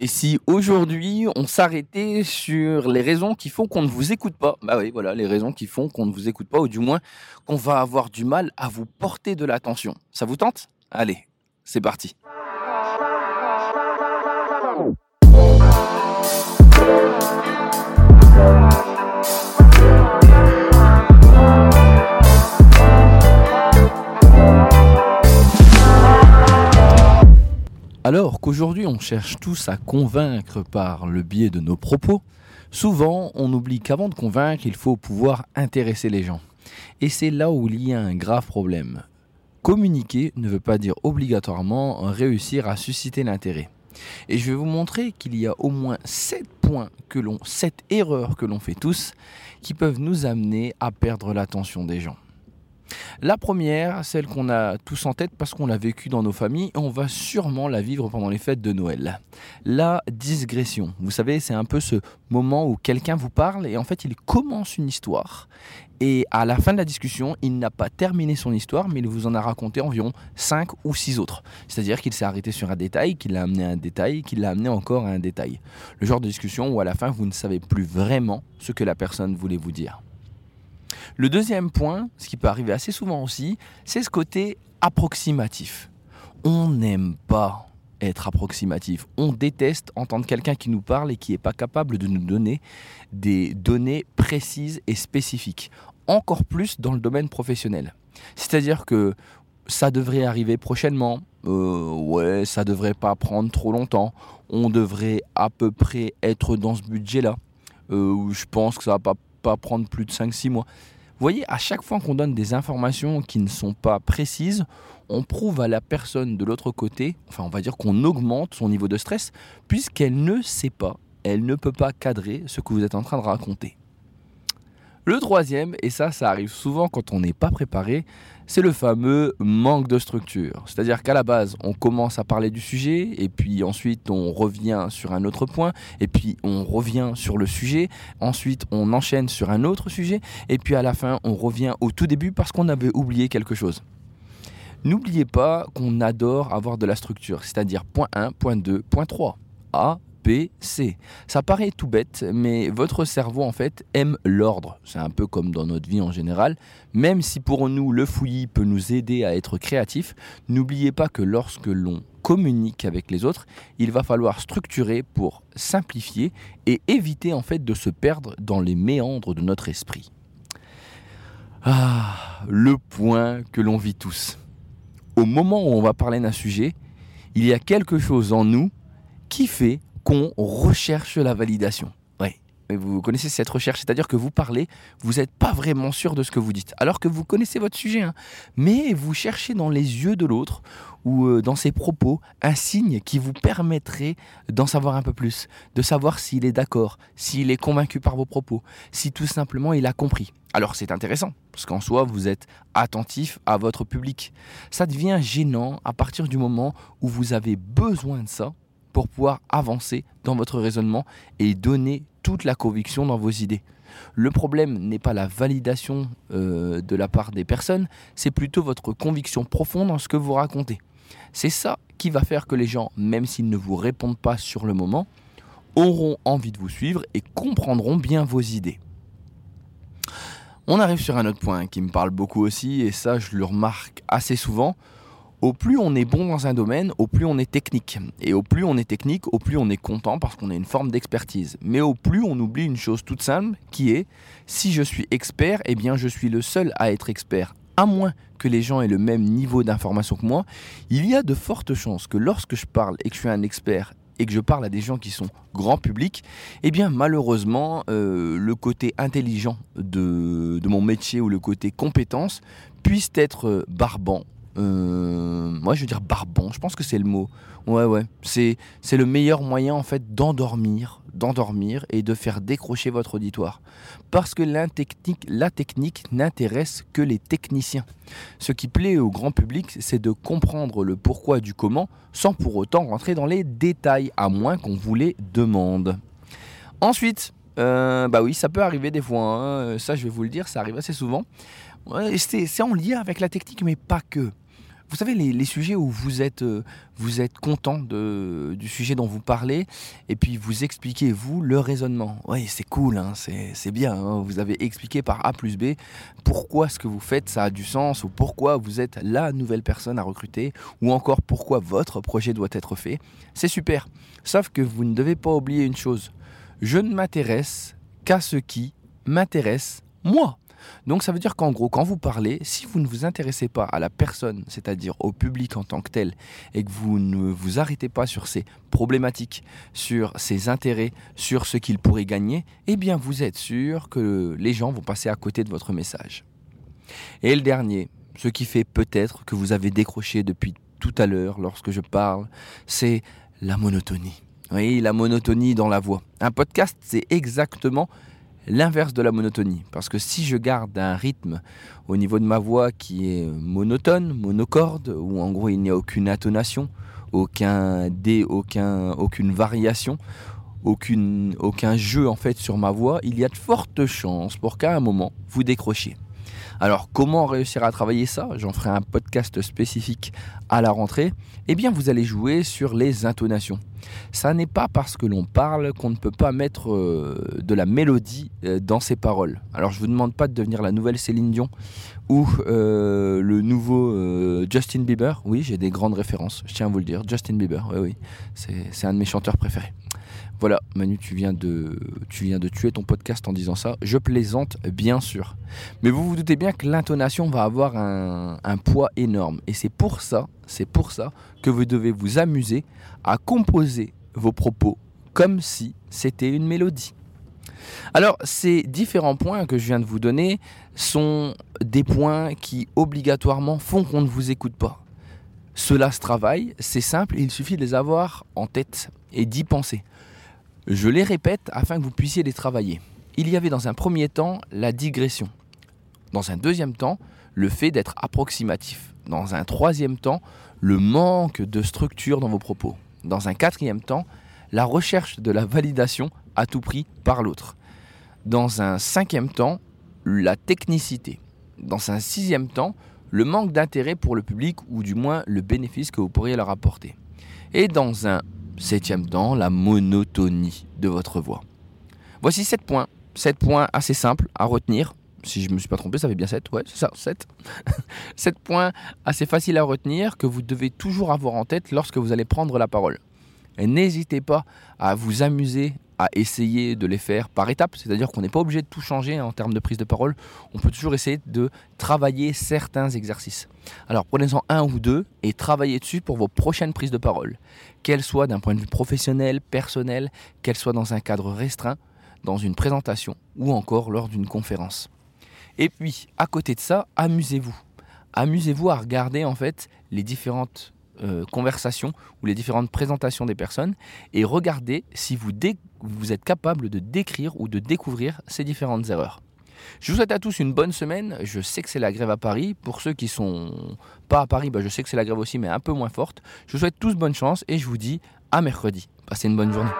Et si aujourd'hui on s'arrêtait sur les raisons qui font qu'on ne vous écoute pas Bah oui, voilà, les raisons qui font qu'on ne vous écoute pas, ou du moins qu'on va avoir du mal à vous porter de l'attention. Ça vous tente? Allez, c'est parti. Alors qu'aujourd'hui on cherche tous à convaincre par le biais de nos propos, souvent on oublie qu'avant de convaincre, il faut pouvoir intéresser les gens. Et c'est là où il y a un grave problème. Communiquer ne veut pas dire obligatoirement réussir à susciter l'intérêt. Et je vais vous montrer qu'il y a au moins 7 points que l'on, 7 erreurs que l'on fait tous qui peuvent nous amener à perdre l'attention des gens. La première, celle qu'on a tous en tête parce qu'on l'a vécue dans nos familles et on va sûrement la vivre pendant les fêtes de Noël. La digression. Vous savez, c'est un peu ce moment où quelqu'un vous parle et en fait il commence une histoire. Et à la fin de la discussion, il n'a pas terminé son histoire, mais il vous en a raconté environ 5 ou 6 autres. C'est-à-dire qu'il s'est arrêté sur un détail, qu'il a amené à un détail, qu'il l'a amené encore à un détail. Le genre de discussion où à la fin, vous ne savez plus vraiment ce que la personne voulait vous dire. Le deuxième point, ce qui peut arriver assez souvent aussi, c'est ce côté approximatif. On n'aime pas être approximatif. On déteste entendre quelqu'un qui nous parle et qui n'est pas capable de nous donner des données précises et spécifiques. Encore plus dans le domaine professionnel. C'est-à-dire que ça devrait arriver prochainement. Euh, ouais, ça devrait pas prendre trop longtemps. On devrait à peu près être dans ce budget-là. Euh, je pense que ça va pas, pas prendre plus de 5-6 mois. Vous voyez, à chaque fois qu'on donne des informations qui ne sont pas précises, on prouve à la personne de l'autre côté, enfin on va dire qu'on augmente son niveau de stress, puisqu'elle ne sait pas, elle ne peut pas cadrer ce que vous êtes en train de raconter. Le troisième, et ça ça arrive souvent quand on n'est pas préparé, c'est le fameux manque de structure. C'est-à-dire qu'à la base, on commence à parler du sujet, et puis ensuite on revient sur un autre point, et puis on revient sur le sujet, ensuite on enchaîne sur un autre sujet, et puis à la fin on revient au tout début parce qu'on avait oublié quelque chose. N'oubliez pas qu'on adore avoir de la structure, c'est-à-dire point 1, point 2, point 3. A, C. Ça paraît tout bête, mais votre cerveau en fait aime l'ordre. C'est un peu comme dans notre vie en général. Même si pour nous le fouillis peut nous aider à être créatif, n'oubliez pas que lorsque l'on communique avec les autres, il va falloir structurer pour simplifier et éviter en fait de se perdre dans les méandres de notre esprit. Ah, le point que l'on vit tous. Au moment où on va parler d'un sujet, il y a quelque chose en nous qui fait qu'on recherche la validation. Ouais. vous connaissez cette recherche, c'est-à-dire que vous parlez, vous n'êtes pas vraiment sûr de ce que vous dites, alors que vous connaissez votre sujet, hein. mais vous cherchez dans les yeux de l'autre ou euh, dans ses propos un signe qui vous permettrait d'en savoir un peu plus, de savoir s'il est d'accord, s'il est convaincu par vos propos, si tout simplement il a compris. Alors c'est intéressant, parce qu'en soi, vous êtes attentif à votre public. Ça devient gênant à partir du moment où vous avez besoin de ça pour pouvoir avancer dans votre raisonnement et donner toute la conviction dans vos idées. Le problème n'est pas la validation euh, de la part des personnes, c'est plutôt votre conviction profonde dans ce que vous racontez. C'est ça qui va faire que les gens, même s'ils ne vous répondent pas sur le moment, auront envie de vous suivre et comprendront bien vos idées. On arrive sur un autre point qui me parle beaucoup aussi, et ça je le remarque assez souvent, au plus on est bon dans un domaine, au plus on est technique. Et au plus on est technique, au plus on est content parce qu'on a une forme d'expertise. Mais au plus on oublie une chose toute simple qui est si je suis expert, eh bien je suis le seul à être expert. À moins que les gens aient le même niveau d'information que moi, il y a de fortes chances que lorsque je parle et que je suis un expert et que je parle à des gens qui sont grand public, eh bien malheureusement euh, le côté intelligent de, de, mon métier ou le côté compétence puisse être barbant euh, moi, je veux dire barbon. Je pense que c'est le mot. Ouais, ouais. C'est, c'est le meilleur moyen, en fait, d'endormir, d'endormir et de faire décrocher votre auditoire. Parce que la technique, la technique n'intéresse que les techniciens. Ce qui plaît au grand public, c'est de comprendre le pourquoi du comment, sans pour autant rentrer dans les détails, à moins qu'on vous les demande. Ensuite, euh, bah oui, ça peut arriver des fois. Hein. Ça, je vais vous le dire, ça arrive assez souvent. c'est en lien avec la technique, mais pas que. Vous savez, les, sujets où vous êtes, euh, vous êtes content de, du sujet dont vous parlez, et puis vous expliquez, vous, le raisonnement. Oui, c'est cool, hein, c'est bien. Hein. vous avez expliqué par A plus B pourquoi ce que vous faites, ça a du sens, ou pourquoi vous êtes la nouvelle personne à recruter, ou encore pourquoi votre projet doit être fait. C'est super. Sauf que vous ne devez pas oublier une chose. Je ne m'intéresse qu'à ce qui m'intéresse moi. Donc ça veut dire qu'en gros, quand vous parlez, si vous ne vous intéressez pas à la personne, c'est-à-dire au public en tant que tel, et que vous ne vous arrêtez pas sur ses problématiques, sur ses intérêts, sur ce qu'il pourrait gagner, eh bien vous êtes sûr que les gens vont passer à côté de votre message. Et le dernier, ce qui fait peut-être que vous avez décroché depuis tout à l'heure lorsque je parle, c'est la monotonie. Oui, la monotonie dans la voix. Un podcast, c'est exactement l'inverse de la monotonie. Parce que si je garde un rythme au niveau de ma voix qui est monotone, monocorde, où en gros il n'y a aucune intonation, aucun dé, aucun, aucune variation, aucun jeu en fait sur ma voix, il y a de fortes chances pour qu'à un moment vous décrochiez. Alors comment réussir à travailler ça? J'en ferai un podcast spécifique à la rentrée. Eh bien vous allez jouer sur les intonations. Ça n'est pas parce que l'on parle qu'on ne peut pas mettre euh, de la mélodie euh, dans ses paroles. Alors je vous demande pas de devenir la nouvelle Céline Dion ou euh, le nouveau Justin Bieber. Oui, j'ai des grandes références, je tiens à vous le dire. Justin Bieber, oui, oui, c'est un de mes chanteurs préférés. Voilà, Manu, tu viens, de, tu viens de tuer ton podcast en disant ça. Je plaisante, bien sûr. Mais vous vous doutez bien que l'intonation va avoir un, un poids énorme. Et c'est pour ça, c'est pour ça que vous devez vous amuser à composer vos propos comme si c'était une mélodie. Alors, ces différents points que je viens de vous donner sont des points qui obligatoirement font qu'on ne vous écoute pas. Cela se travaille, c'est simple, il suffit de les avoir en tête et d'y penser. Je les répète afin que vous puissiez les travailler. Il y avait dans un premier temps la digression. Dans un deuxième temps, le fait d'être approximatif. Dans un troisième temps, le manque de structure dans vos propos. Dans un quatrième temps, la recherche de la validation à tout prix par l'autre. Dans un cinquième temps, la technicité. Dans un sixième temps, le manque d'intérêt pour le public ou du moins le bénéfice que vous pourriez leur apporter. Et dans un Septième temps, la monotonie de votre voix. Voici 7 points. 7 points assez simples à retenir. Si je ne me suis pas trompé, ça fait bien 7. Ouais, c'est ça, 7. 7 points assez faciles à retenir que vous devez toujours avoir en tête lorsque vous allez prendre la parole. N'hésitez pas à vous amuser à essayer de les faire par étapes, c'est-à-dire qu'on n'est pas obligé de tout changer en termes de prise de parole, on peut toujours essayer de travailler certains exercices. Alors prenez-en un ou deux et travaillez dessus pour vos prochaines prises de parole, qu'elles soient d'un point de vue professionnel, personnel, qu'elles soient dans un cadre restreint, dans une présentation ou encore lors d'une conférence. Et puis, à côté de ça, amusez-vous. Amusez-vous à regarder en fait les différentes euh, conversations ou les différentes présentations des personnes et regardez si vous, vous êtes capable de décrire ou de découvrir ces différentes erreurs. Je vous souhaite à tous une bonne semaine. Je sais que c'est la grève à Paris. Pour ceux qui sont pas à Paris, bah, je sais que c'est la grève aussi, mais un peu moins forte. Je vous souhaite tous bonne chance et je vous dis à mercredi. Passez une bonne journée.